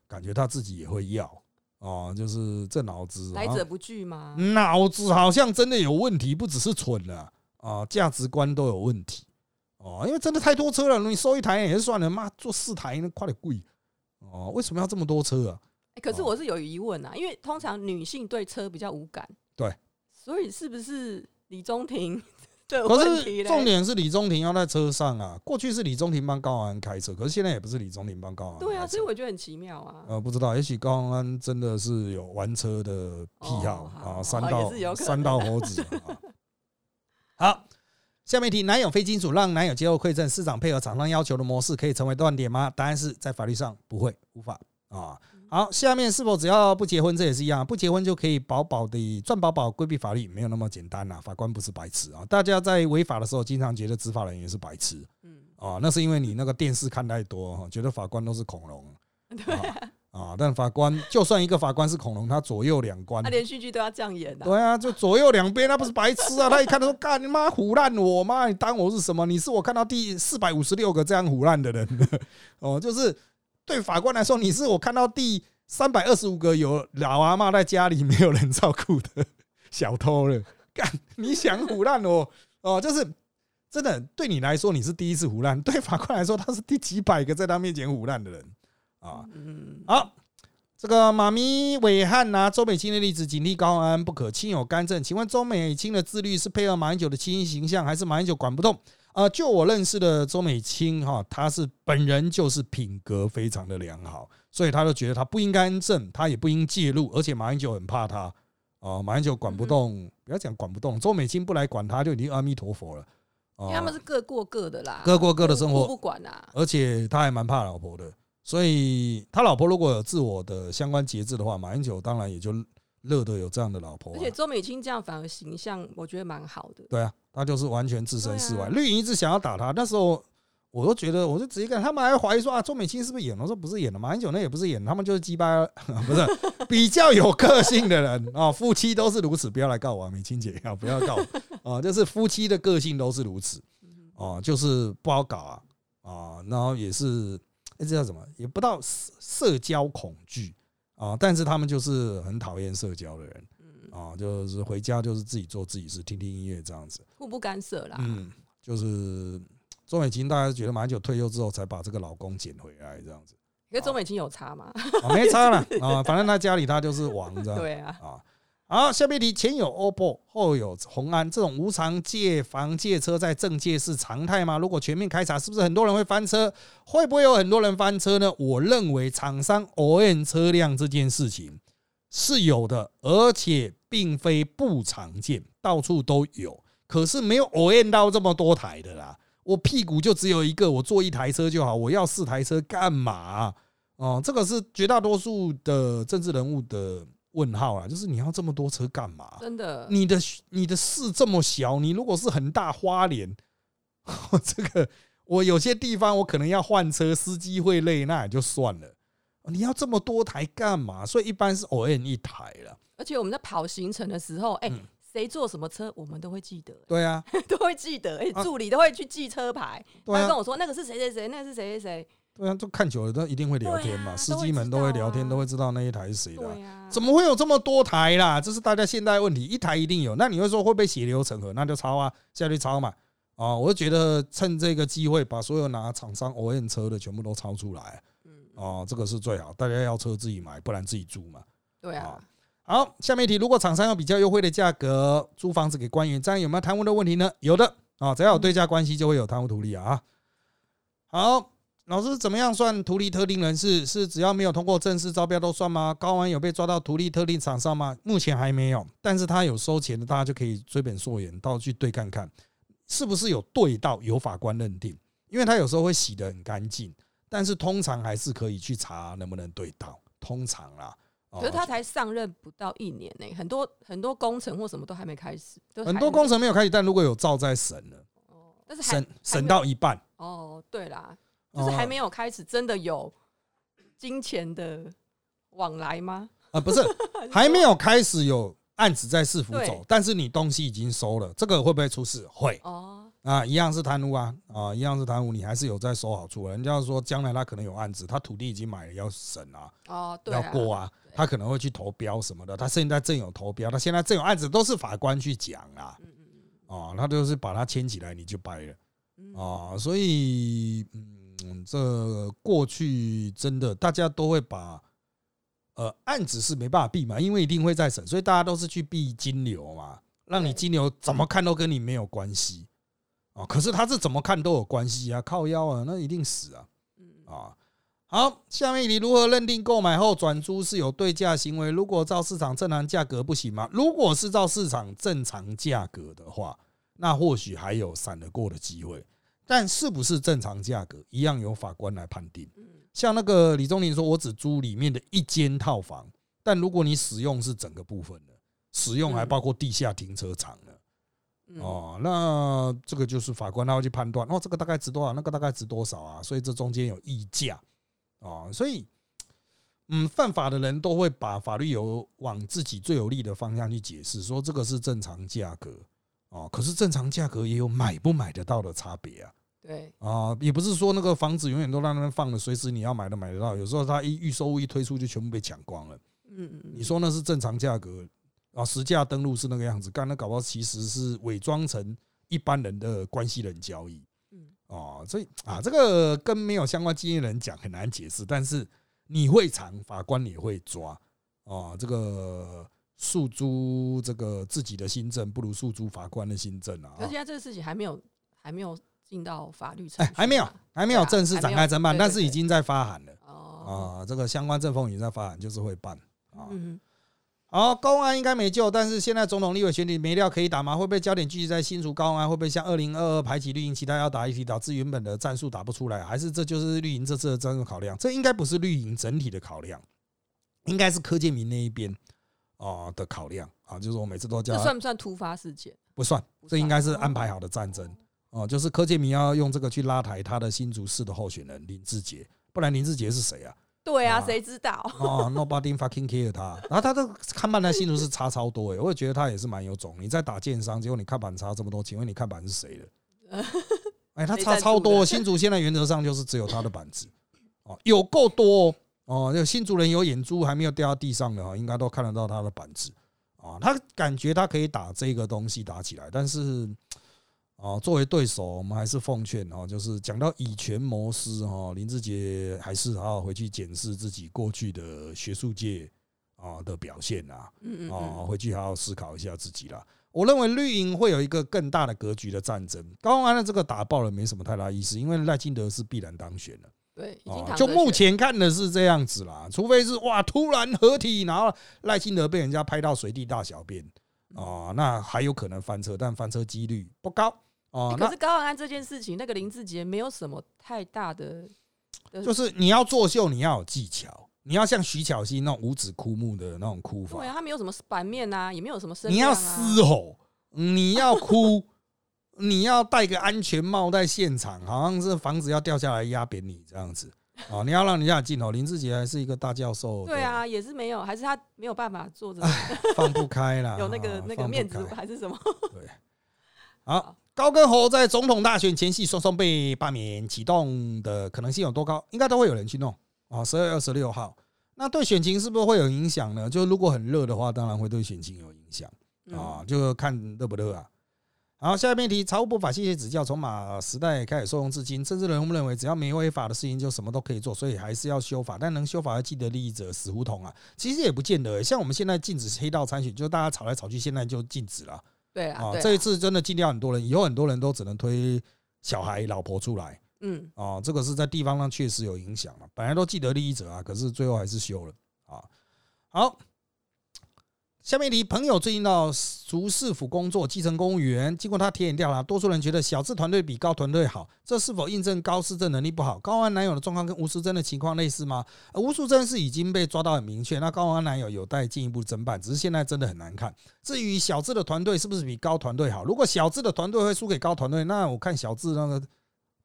感觉他自己也会要哦，就是这脑子来者不拒吗？脑子好像真的有问题，不只是蠢了啊，价值观都有问题哦。因为真的太多车了，你收一台也是算了，妈坐四台那快点贵哦。为什么要这么多车啊？可是我是有疑问啊，因为通常女性对车比较无感，对，所以是不是李宗廷？可是重点是李宗廷要在车上啊。过去是李宗廷帮高安开车，可是现在也不是李宗廷帮高安。对啊，所以我觉得很奇妙啊。呃，不知道，也许高安真的是有玩车的癖好啊，三道三道猴子啊。好，下面题：男友非金属让男友接受馈赠，市长配合厂商要求的模式可以成为断点吗？答案是在法律上不会，无法啊。好，下面是否只要不结婚，这也是一样，不结婚就可以饱饱的赚饱饱，规避法律？没有那么简单呐，法官不是白痴啊！大家在违法的时候，经常觉得执法人员是白痴，嗯，啊，那是因为你那个电视看太多哈，觉得法官都是恐龙，对 啊，但法官就算一个法官是恐龙，他左右两关，他连续剧都要这样演的，对啊，就左右两边，他不是白痴啊！他一看他说：“干你妈，胡烂我妈，你当我是什么？你是我看到第四百五十六个这样胡烂的人，哦，就是。”对法官来说，你是我看到第三百二十五个有老阿妈在家里没有人照顾的小偷了。干，你想胡乱哦哦，就是真的对你来说你是第一次胡烂，对法官来说他是第几百个在他面前胡烂的人啊。嗯好，这个妈咪伟汉拿周美青的例子，警惕高安不可亲友干政。请问周美青的自律是配合马英九的亲形象，还是马英九管不动？啊，就我认识的周美青哈，她是本人就是品格非常的良好，所以他就觉得他不应该正，他也不应介入，而且马英九很怕他啊，马英九管不动，不要讲管不动，周美青不来管他，就已经阿弥陀佛了。因为他们是各过各的啦，各过各的生活，不管啦。而且他还蛮怕老婆的，所以他老婆如果有自我的相关节制的话，马英九当然也就。乐得有这样的老婆，而且周美青这样反而形象，我觉得蛮好的。对啊，他就是完全置身事外。绿营一直想要打他，那时候我都觉得，我就直接看，他们还怀疑说啊，周美青是不是演？我说不是演的，马英九那也不是演，他们就是鸡巴，不是比较有个性的人啊。夫妻都是如此，不要来告我，啊美青姐啊，不要告我啊，就是夫妻的个性都是如此啊，就是不好搞啊啊，然后也是这叫什么？也不到社交恐惧。啊！但是他们就是很讨厌社交的人，啊，就是回家就是自己做自己事，听听音乐这样子，互不干涉啦。嗯，就是周美琴，大家觉得蛮久退休之后才把这个老公捡回来这样子。跟周美琴有差吗？没差了啊，反正他家里他就是王这样。对啊，啊。好，下面题：前有 OPPO，后有红安，这种无偿借房借车在政界是常态吗？如果全面开查，是不是很多人会翻车？会不会有很多人翻车呢？我认为厂商 ON 车辆这件事情是有的，而且并非不常见，到处都有。可是没有 ON 到这么多台的啦。我屁股就只有一个，我坐一台车就好，我要四台车干嘛？哦，这个是绝大多数的政治人物的。问号啊，就是你要这么多车干嘛？真的，你的你的市这么小，你如果是很大花莲，这个我有些地方我可能要换车，司机会累，那也就算了。你要这么多台干嘛？所以一般是 O N 一台了。而且我们在跑行程的时候，哎，谁坐什么车，我们都会记得。对啊，都会记得。哎，助理都会去记车牌，他会跟我说那个是谁谁谁，那个是谁谁谁。对啊，就看久了，都一定会聊天嘛。司机们都会聊天，都会知道那一台是谁的。啊，怎么会有这么多台啦？这是大家现代问题，一台一定有。那你会说会不会血流成河？那就抄啊，下去抄嘛。啊，我就觉得趁这个机会，把所有拿厂商 O N 车的全部都抄出来。嗯，哦，这个是最好。大家要车自己买，不然自己租嘛。对啊。好，下面一题，如果厂商有比较优惠的价格租房子给官员，这样有没有贪污的问题呢？有的啊，只要有对价关系，就会有贪污图利啊。好。老师怎么样算图利特定人士？是只要没有通过正式招标都算吗？高安有被抓到图利特定厂商吗？目前还没有，但是他有收钱的，大家就可以追本溯源，到去对看看，是不是有对到有法官认定？因为他有时候会洗得很干净，但是通常还是可以去查能不能对到。通常啦，可是他才上任不到一年呢，很多很多工程或什么都还没开始，很多工程没有开始，但如果有照在审了，哦，但是审审到一半，哦，对啦。就是还没有开始，真的有金钱的往来吗？啊，不是，还没有开始有案子在市府走，但是你东西已经收了，这个会不会出事？会哦，啊，一样是贪污啊，啊，一样是贪污，你还是有在收好处。人家说将来他可能有案子，他土地已经买了要审啊，哦，对要过啊，他可能会去投标什么的。他现在正有投标，他现在正有案子，都是法官去讲啊，嗯嗯嗯，啊，他就是把它牵起来，你就掰了啊，所以嗯。嗯，这过去真的大家都会把，呃，案子是没办法避嘛，因为一定会再审，所以大家都是去避金流嘛，让你金流怎么看都跟你没有关系啊。可是他是怎么看都有关系啊，靠腰啊，那一定死啊。啊，好，下面你如何认定购买后转租是有对价行为？如果照市场正常价格不行吗？如果是照市场正常价格的话，那或许还有闪得过的机会。但是不是正常价格，一样由法官来判定。像那个李宗林说，我只租里面的一间套房，但如果你使用是整个部分的，使用还包括地下停车场呢。哦，那这个就是法官他会去判断，哦，这个大概值多少，那个大概值多少啊？所以这中间有溢价啊，所以，嗯，犯法的人都会把法律有往自己最有利的方向去解释，说这个是正常价格。哦，可是正常价格也有买不买得到的差别啊。对啊，也不是说那个房子永远都在那边放着，随时你要买都买得到。有时候它一预售物一推出就全部被抢光了。嗯嗯你说那是正常价格啊？实价登录是那个样子，干那搞不好其实是伪装成一般人的关系人交易。嗯哦，所以啊，这个跟没有相关经验人讲很难解释，但是你会藏，法官也会抓啊，这个。诉诸这个自己的新政，不如诉诸法官的新政啊！而现在这个事情还没有还没有进到法律程序，还没有还没有正式展开侦办，但是已经在发函了。哦，啊，这个相关政风已经在发函，就是会办啊。好，高安应该没救，但是现在总统立委选举没料可以打吗？会不会焦点聚集在新竹高安？会不会像二零二二排挤绿营，其他要打一起，导致原本的战术打不出来？还是这就是绿营这次的战术考量？这应该不是绿营整体的考量，应该是柯建明那一边。哦的考量啊，就是我每次都叫这算不算突发事件？不算，这应该是安排好的战争哦。就是柯建明要用这个去拉抬他的新竹市的候选人林志杰，不然林志杰是谁啊？对啊，谁知道？哦，Nobody fucking care 他。然后他的看板在新竹市差超多哎，我也觉得他也是蛮有种。你在打建商，结果你看板差这么多，请问你看板是谁的？哎，他差超多。新竹现在原则上就是只有他的板子哦，有够多。哦，就新竹人有眼珠还没有掉到地上的哈，应该都看得到他的板子啊。他感觉他可以打这个东西打起来，但是啊，作为对手，我们还是奉劝啊，就是讲到以权谋私哈，林志杰还是好好回去检视自己过去的学术界啊的表现啊，啊，回去好好思考一下自己啦。我认为绿营会有一个更大的格局的战争，高安的这个打爆了没什么太大意思，因为赖清德是必然当选的。对，就目前看的是这样子啦，除非是哇突然合体，然后赖清德被人家拍到随地大小便啊，那还有可能翻车，但翻车几率不高啊。可是高安安这件事情，那个林志杰没有什么太大的，就是你要作秀，你要有技巧，你要像徐巧芯那种五指枯木的那种哭法。对，他没有什么版面啊，也没有什么声，你要嘶吼，你要哭。你要戴个安全帽在现场，好像是房子要掉下来压扁你这样子啊！你要让人家镜头，林志杰还是一个大教授，对啊，也是没有，还是他没有办法做着，放不开啦，有那个那个面子还是什么？对，好，高跟猴在总统大选前夕双双被罢免，启动的可能性有多高？应该都会有人去弄啊！十二月二十六号，那对选情是不是会有影响呢？就如果很热的话，当然会对选情有影响啊，就看热不热啊。好，下面题，财务部法谢谢指教，从马时代开始受用至今，政治人物认为只要没违法的事情，就什么都可以做，所以还是要修法。但能修法要既得利益者死胡同啊，其实也不见得。像我们现在禁止黑道参选，就大家吵来吵去，现在就禁止了。对啊，这一次真的尽量很多人，以后很多人都只能推小孩、老婆出来。嗯，啊，这个是在地方上确实有影响了。本来都既得利益者啊，可是最后还是修了啊。好。下面一题，朋友最近到竹市府工作，基层公务员。经过他田野调查，多数人觉得小智团队比高团队好，这是否印证高市政能力不好？高安男友的状况跟吴淑珍的情况类似吗？吴淑珍是已经被抓到很明确，那高安男友有待进一步侦办，只是现在真的很难看。至于小智的团队是不是比高团队好？如果小智的团队会输给高团队，那我看小智那个。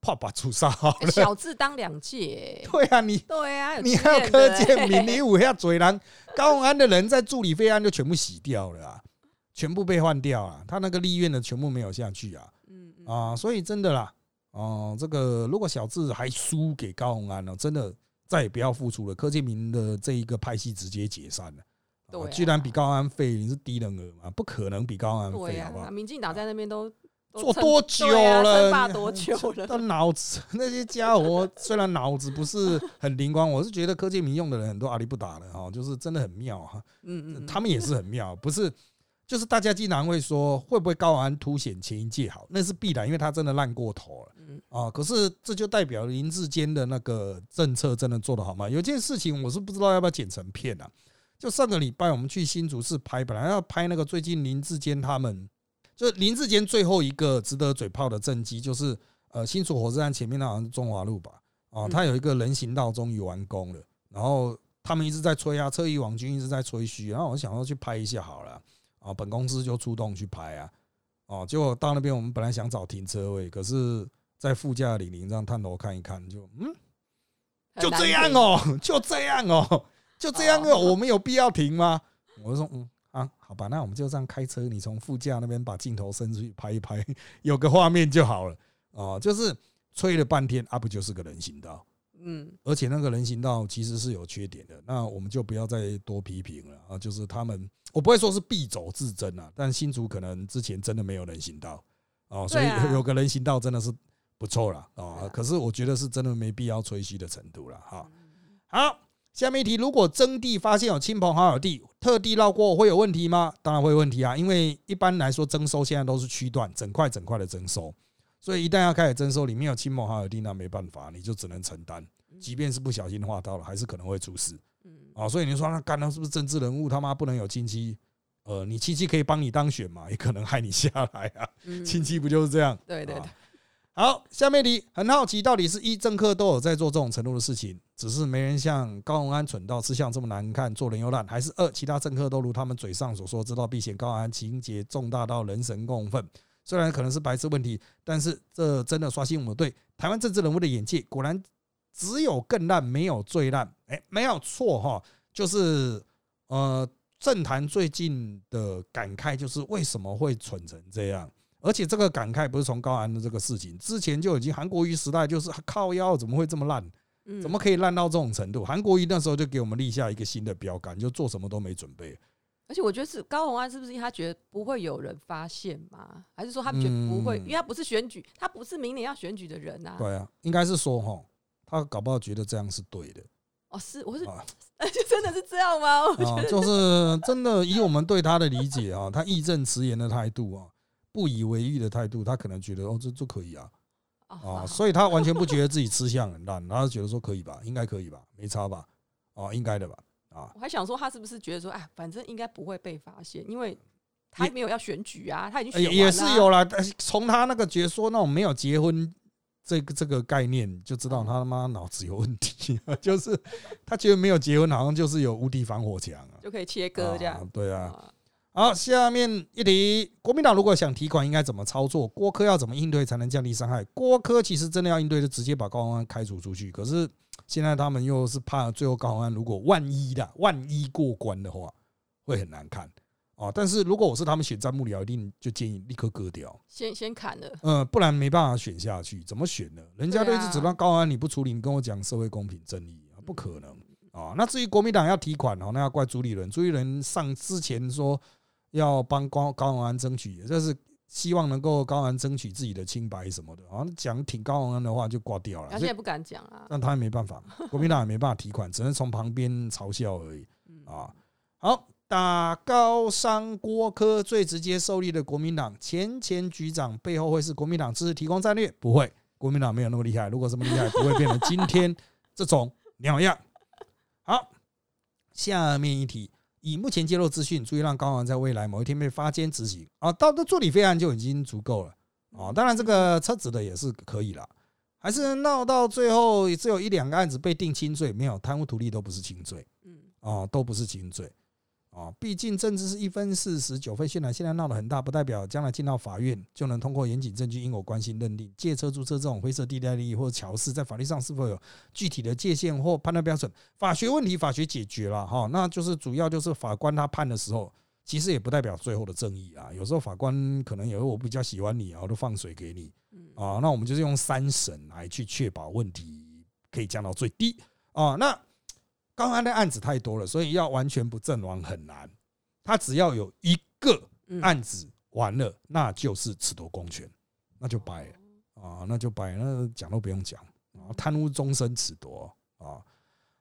怕把出杀好了，小智当两届，对啊，你对啊，你还有柯建明，你五下嘴狼，高安的人在助理费案就全部洗掉了啊，全部被换掉啊，他那个立院的全部没有下去啊，嗯啊，所以真的啦，哦，这个如果小智还输给高鸿安了，真的再也不要复出了，柯建明的这一个派系直接解散了，对，居然比高安废，你是低能儿嘛？不可能比高安废，好不好？民进党在那边都。做 多久了？多久了？他脑子那些家伙虽然脑子不是很灵光，我是觉得柯建明用的人很多阿里不打的哈，就是真的很妙哈。嗯嗯，他们也是很妙，不是？就是大家经常会说会不会高安凸显前一届好？那是必然，因为他真的烂过头了。嗯啊，可是这就代表林志坚的那个政策真的做得好吗？有件事情我是不知道要不要剪成片啊。就上个礼拜我们去新竹市拍，本来要拍那个最近林志坚他们。就林志坚最后一个值得嘴炮的政绩，就是呃新竹火车站前面那好像是中华路吧，啊，他有一个人行道终于完工了，然后他们一直在吹啊，侧翼网军一直在吹嘘，然后我想要去拍一下好了，啊，本公司就出动去拍啊，哦，结果到那边我们本来想找停车位，可是在副驾李林这样探头看一看，就嗯，就这样哦，就这样哦，就这样哦，我们有必要停吗？我就说嗯。啊，好吧，那我们就这样开车，你从副驾那边把镜头伸出去拍一拍，有个画面就好了。哦，就是吹了半天，啊，不就是个人行道？嗯，而且那个人行道其实是有缺点的，那我们就不要再多批评了啊。就是他们，我不会说是必走自珍啊，但新竹可能之前真的没有人行道哦，所以有个人行道真的是不错了啊。可是我觉得是真的没必要吹嘘的程度了哈。好。下面一题：如果征地发现有亲朋好友地，特地绕过会有问题吗？当然会有问题啊，因为一般来说征收现在都是区段，整块整块的征收，所以一旦要开始征收，里面有亲朋好友地，那没办法，你就只能承担，即便是不小心划到了，还是可能会出事。啊，所以你说那干了是不是政治人物？他妈不能有亲戚？呃，你亲戚可以帮你当选嘛，也可能害你下来啊。亲戚不就是这样？对对对。好，下面题很好奇，到底是一政客都有在做这种程度的事情，只是没人像高鸿安蠢到吃相这么难看，做人又烂，还是二其他政客都如他们嘴上所说，知道避嫌高安情节重大到人神共愤。虽然可能是白痴问题，但是这真的刷新我们对台湾政治人物的眼界。果然只有更烂，没有最烂。哎，没有错哈，就是呃，政坛最近的感慨就是为什么会蠢成这样。而且这个感慨不是从高安的这个事情，之前就已经韩国瑜时代就是靠腰，怎么会这么烂？怎么可以烂到这种程度？韩国瑜那时候就给我们立下一个新的标杆，就做什么都没准备。而且我觉得是高鸿安是不是因为他觉得不会有人发现吗？还是说他觉得不会？因为他不是选举，他不是明年要选举的人啊。对啊，应该是说哈，他搞不好觉得这样是对的。哦，是，我是，真的是这样吗？啊，就是真的以我们对他的理解啊，他义正辞严的态度啊。不以为意的态度，他可能觉得哦，这这可以啊，啊，所以他完全不觉 得自己吃相很烂，然后觉得说可以吧，应该可以吧，没差吧，哦，应该的吧，啊，我还想说他是不是觉得说，哎，反正应该不会被发现，因为他没有要选举啊，他已经也也是有了，但是从他那个觉说那种没有结婚这个这个概念，就知道他他妈脑子有问题，就是他觉得没有结婚好像就是有无敌防火墙啊，就可以切割这样，对啊。好，下面一题，国民党如果想提款，应该怎么操作？郭科要怎么应对才能降低伤害？郭科其实真的要应对，就直接把高鸿安开除出去。可是现在他们又是怕最后高鸿安如果万一的万一过关的话，会很难看啊。但是如果我是他们选战幕僚，一定就建议立刻割掉，先先砍了。嗯，不然没办法选下去。怎么选呢？人家都一直指望高鸿安，你不处理，你跟我讲社会公平正义啊，不可能啊。那至于国民党要提款哦，那要怪朱立伦。朱立伦上之前说。要帮高高宏安争取，这是希望能够高宏安争取自己的清白什么的。好像讲挺高宏安的话就挂掉了，他现在不敢讲啊。但他也没办法，国民党也没办法提款，只能从旁边嘲笑而已。啊，好，打高商郭科最直接受力的国民党前前局长背后会是国民党支持提供战略？不会，国民党没有那么厉害。如果这么厉害，不会变成今天这种鸟样。好，下面一题。以目前揭露资讯，足以让高昂在未来某一天被发监执行啊，到这助理费案就已经足够了啊。当然，这个撤职的也是可以了，还是闹到最后只有一两个案子被定轻罪，没有贪污图利都不是轻罪，嗯，啊，都不是轻罪。啊，毕竟政治是一分四十九分渲染，现在闹得很大，不代表将来进到法院就能通过严谨证据、因果关系认定借车租车这种灰色地带利益或者桥事，在法律上是否有具体的界限或判断标准？法学问题，法学解决了哈，那就是主要就是法官他判的时候，其实也不代表最后的正义啊。有时候法官可能有时候我比较喜欢你啊，我都放水给你啊，那我们就是用三审来去确保问题可以降到最低啊，那。高安的案子太多了，所以要完全不阵亡很难。他只要有一个案子完了，那就是褫夺公权，那就白了啊，那就白，那讲都不用讲啊，贪污终身褫夺啊。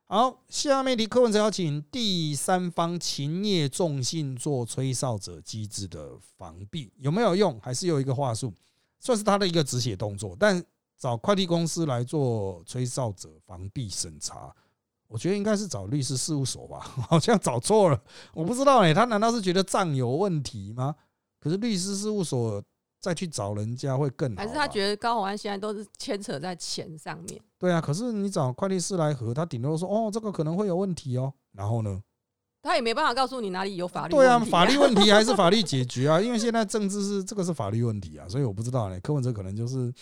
好，下面的课文则要请第三方勤业重信做吹哨者机制的防弊有没有用？还是有一个话术，算是他的一个止血动作，但找快递公司来做吹哨者防弊审查。我觉得应该是找律师事务所吧，好像找错了，我不知道哎，他难道是觉得账有问题吗？可是律师事务所再去找人家会更好，还是他觉得高宏安现在都是牵扯在钱上面？对啊，可是你找会计师来核，他顶多说哦，这个可能会有问题哦，然后呢，他也没办法告诉你哪里有法律对啊，法律问题还是法律解决啊，因为现在政治是这个是法律问题啊，所以我不知道呢，柯文哲可能就是。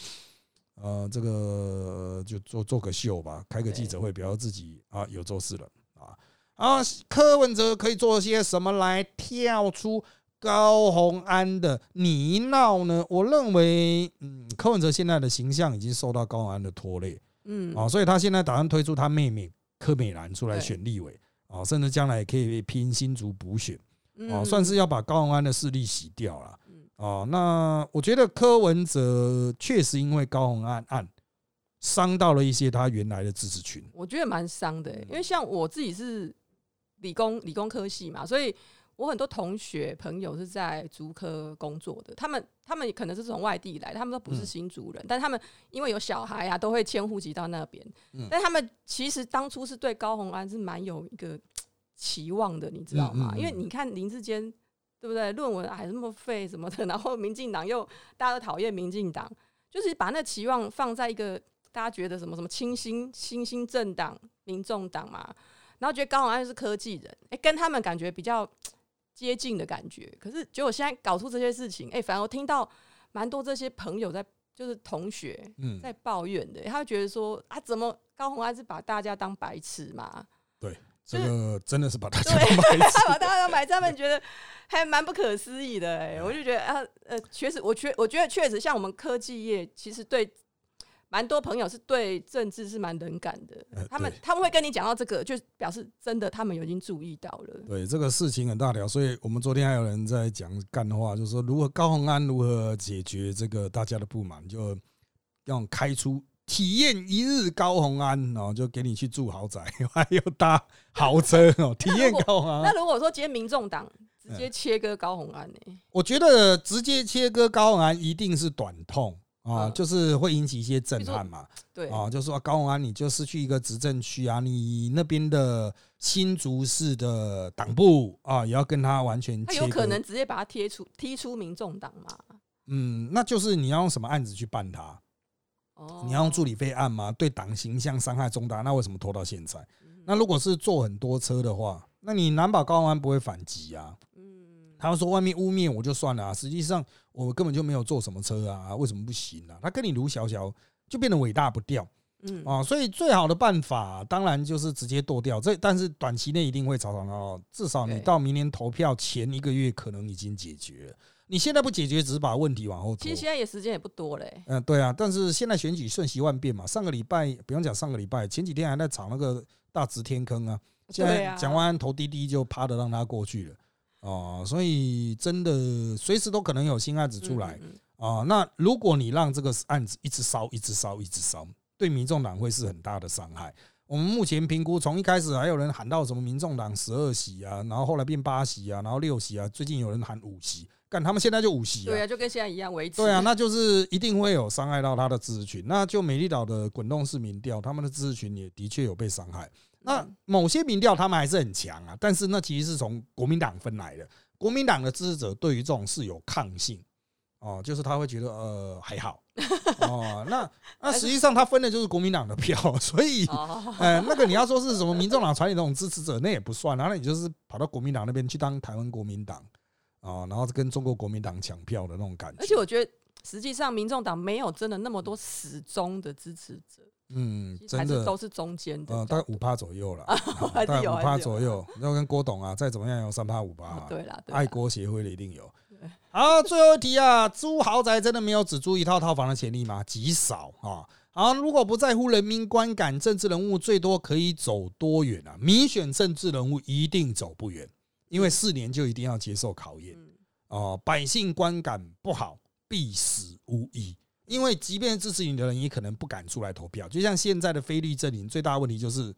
呃，这个就做做个秀吧，开个记者会，表示自己啊有做事了啊。啊，柯文哲可以做些什么来跳出高鸿安的泥淖呢？我认为，嗯，柯文哲现在的形象已经受到高鸿安的拖累，嗯，啊，所以他现在打算推出他妹妹柯美兰出来选立委啊，甚至将来也可以拼新竹补选啊，算是要把高鸿安的势力洗掉了。哦，那我觉得柯文哲确实因为高红案案伤到了一些他原来的支持群，我觉得蛮伤的，因为像我自己是理工理工科系嘛，所以我很多同学朋友是在竹科工作的，他们他们可能是从外地来，他们都不是新竹人，但他们因为有小孩啊，都会迁户籍到那边，但他们其实当初是对高红安是蛮有一个期望的，你知道吗？因为你看林志坚。对不对？论文还那么废什么的，然后民进党又大家都讨厌民进党，就是把那期望放在一个大家觉得什么什么清新新兴政党、民众党嘛，然后觉得高鸿安是科技人，哎，跟他们感觉比较接近的感觉。可是结果现在搞出这些事情，哎，反而我听到蛮多这些朋友在，就是同学在抱怨的，他会觉得说啊，怎么高鸿安是把大家当白痴嘛？对。这个真的是把大家当白痴，把大家当白痴，他们觉得 还蛮不可思议的。哎，我就觉得啊，呃，确实，我确我觉得确实，像我们科技业，其实对蛮多朋友是对政治是蛮冷感的。他们他们会跟你讲到这个，就表示真的他们已经注意到了。对，这个事情很大条，所以我们昨天还有人在讲干的话，就是说，如果高鸿安如何解决这个大家的不满，就要开出。体验一日高鸿安哦，就给你去住豪宅，还有搭豪车哦。体验高鸿安。那如果说今天民众党直接切割高鸿安呢？我觉得直接切割高鸿安一定是短痛啊，就是会引起一些震撼嘛。对啊，就说高鸿安你就失去一个执政区啊，你那边的新竹市的党部啊，也要跟他完全。他有可能直接把他贴出踢出民众党嘛？嗯，那就是你要用什么案子去办他？你要用助理费案吗？对党形象伤害重大，那为什么拖到现在？那如果是坐很多车的话，那你难保高安不会反击啊？嗯，他们说外面污蔑我就算了，实际上我根本就没有坐什么车啊，为什么不行啊？他跟你卢小小就变得伟大不掉。嗯啊，所以最好的办法当然就是直接剁掉。这但是短期内一定会吵吵闹闹，至少你到明年投票前一个月可能已经解决。你现在不解决，只是把问题往后拖。其实现在也时间也不多嘞。嗯，对啊，但是现在选举瞬息万变嘛。上个礼拜不用讲，上个礼拜前几天还在炒那个大直天坑啊。现在蒋万安投滴滴就趴的让他过去了。哦，所以真的随时都可能有新案子出来啊。那如果你让这个案子一直烧，一直烧，一直烧。对民众党会是很大的伤害。我们目前评估，从一开始还有人喊到什么民众党十二席啊，然后后来变八席啊，然后六席啊，最近有人喊五席，干他们现在就五席啊，对啊，就跟现在一样维持。对啊，那就是一定会有伤害到他的支持群。那就美丽岛的滚动式民调，他们的支持群也的确有被伤害。那某些民调他们还是很强啊，但是那其实是从国民党分来的。国民党的支持者对于这种事有抗性。哦，就是他会觉得呃还好 哦，那那实际上他分的就是国民党的票，所以呃那个你要说是什么民众党传你那种支持者，那也不算，然后你就是跑到国民党那边去当台湾国民党哦，然后跟中国国民党抢票的那种感觉。而且我觉得实际上民众党没有真的那么多始终的支持者，嗯，真的都是中间的，大概五趴左右了，大概五趴左右，然后跟郭董啊再怎么样有三趴五趴，对啦，爱国协会的一定有。好，最后一题啊，租豪宅真的没有只租一套套房的潜力吗？极少啊。好，如果不在乎人民观感，政治人物最多可以走多远啊？民选政治人物一定走不远，因为四年就一定要接受考验哦。百姓观感不好，必死无疑。因为即便支持你的人，也可能不敢出来投票。就像现在的菲律阵营，最大的问题就是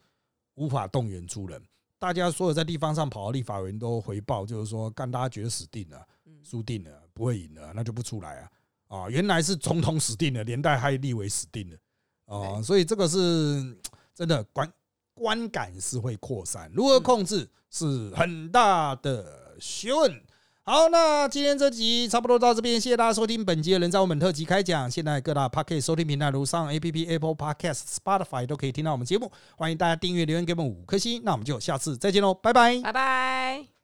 无法动员出人。大家所有在地方上跑的立法委员都回报，就是说，干大家觉得死定了。输定了，不会赢了，那就不出来啊！啊，原来是总统死定了，连带还立委死定了啊！所以这个是真的观观感是会扩散，如何控制是很大的学问。好，那今天这集差不多到这边，谢谢大家收听本集的人在我们特辑开讲。现在各大 Podcast 收听平台如上 A P P Apple Podcast、Spotify 都可以听到我们节目，欢迎大家订阅留言给我们五颗星。那我们就下次再见喽，拜拜，拜拜。